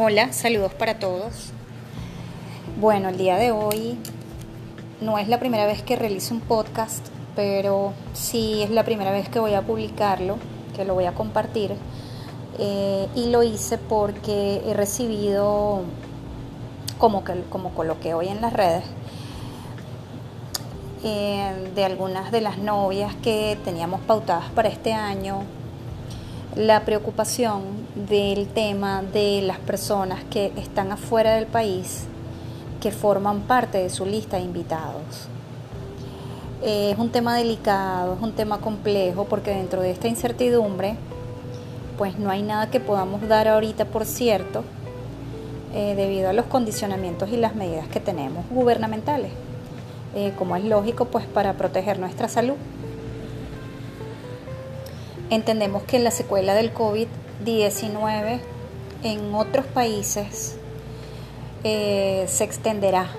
Hola, saludos para todos. Bueno, el día de hoy no es la primera vez que realizo un podcast, pero sí es la primera vez que voy a publicarlo, que lo voy a compartir. Eh, y lo hice porque he recibido, como, que, como coloqué hoy en las redes, eh, de algunas de las novias que teníamos pautadas para este año, la preocupación del tema de las personas que están afuera del país, que forman parte de su lista de invitados. Es un tema delicado, es un tema complejo, porque dentro de esta incertidumbre, pues no hay nada que podamos dar ahorita, por cierto, eh, debido a los condicionamientos y las medidas que tenemos gubernamentales, eh, como es lógico, pues para proteger nuestra salud. Entendemos que la secuela del COVID-19 en otros países eh, se extenderá.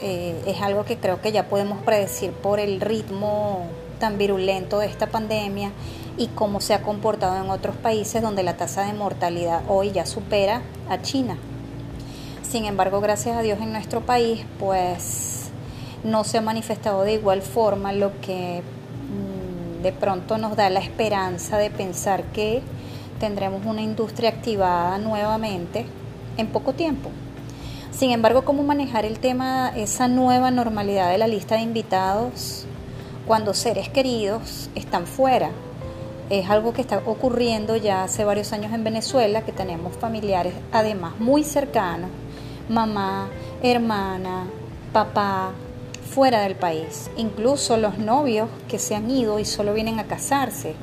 Eh, es algo que creo que ya podemos predecir por el ritmo tan virulento de esta pandemia y cómo se ha comportado en otros países donde la tasa de mortalidad hoy ya supera a China. Sin embargo, gracias a Dios en nuestro país, pues no se ha manifestado de igual forma lo que de pronto nos da la esperanza de pensar que tendremos una industria activada nuevamente en poco tiempo. Sin embargo, ¿cómo manejar el tema, esa nueva normalidad de la lista de invitados cuando seres queridos están fuera? Es algo que está ocurriendo ya hace varios años en Venezuela, que tenemos familiares además muy cercanos, mamá, hermana, papá, fuera del país, incluso los novios que se han ido y solo vienen a casarse.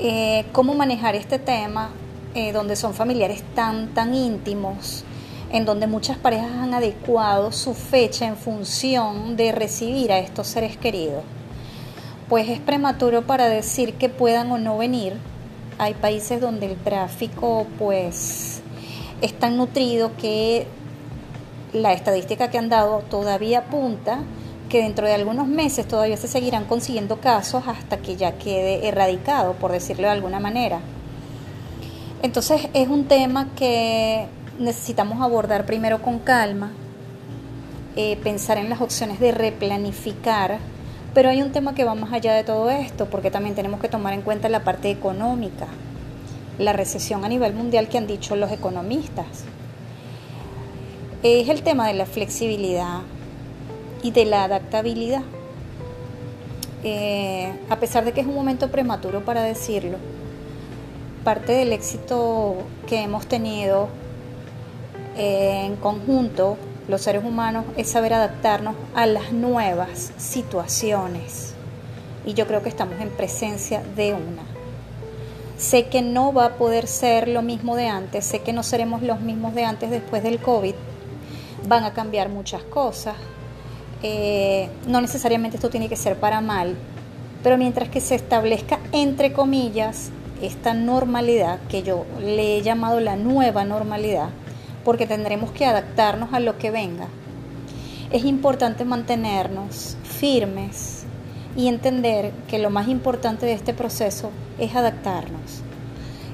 Eh, ¿Cómo manejar este tema eh, donde son familiares tan, tan íntimos, en donde muchas parejas han adecuado su fecha en función de recibir a estos seres queridos? Pues es prematuro para decir que puedan o no venir. Hay países donde el tráfico pues es tan nutrido que la estadística que han dado todavía apunta que dentro de algunos meses todavía se seguirán consiguiendo casos hasta que ya quede erradicado, por decirlo de alguna manera. Entonces es un tema que necesitamos abordar primero con calma, eh, pensar en las opciones de replanificar, pero hay un tema que va más allá de todo esto, porque también tenemos que tomar en cuenta la parte económica, la recesión a nivel mundial que han dicho los economistas es el tema de la flexibilidad y de la adaptabilidad. Eh, a pesar de que es un momento prematuro para decirlo, parte del éxito que hemos tenido eh, en conjunto los seres humanos es saber adaptarnos a las nuevas situaciones. Y yo creo que estamos en presencia de una. Sé que no va a poder ser lo mismo de antes, sé que no seremos los mismos de antes después del COVID, van a cambiar muchas cosas. Eh, no necesariamente esto tiene que ser para mal, pero mientras que se establezca, entre comillas, esta normalidad, que yo le he llamado la nueva normalidad, porque tendremos que adaptarnos a lo que venga, es importante mantenernos firmes y entender que lo más importante de este proceso es adaptarnos.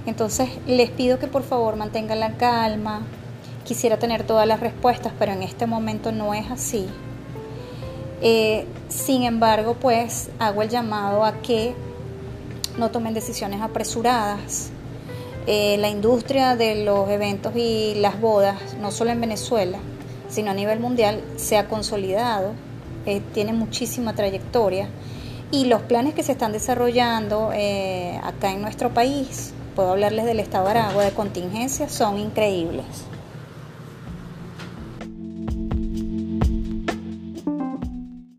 Entonces les pido que por favor mantengan la calma, quisiera tener todas las respuestas, pero en este momento no es así. Eh, sin embargo, pues hago el llamado a que no tomen decisiones apresuradas. Eh, la industria de los eventos y las bodas, no solo en Venezuela, sino a nivel mundial, se ha consolidado, eh, tiene muchísima trayectoria y los planes que se están desarrollando acá en nuestro país, puedo hablarles del estado de Aragua de contingencia, son increíbles.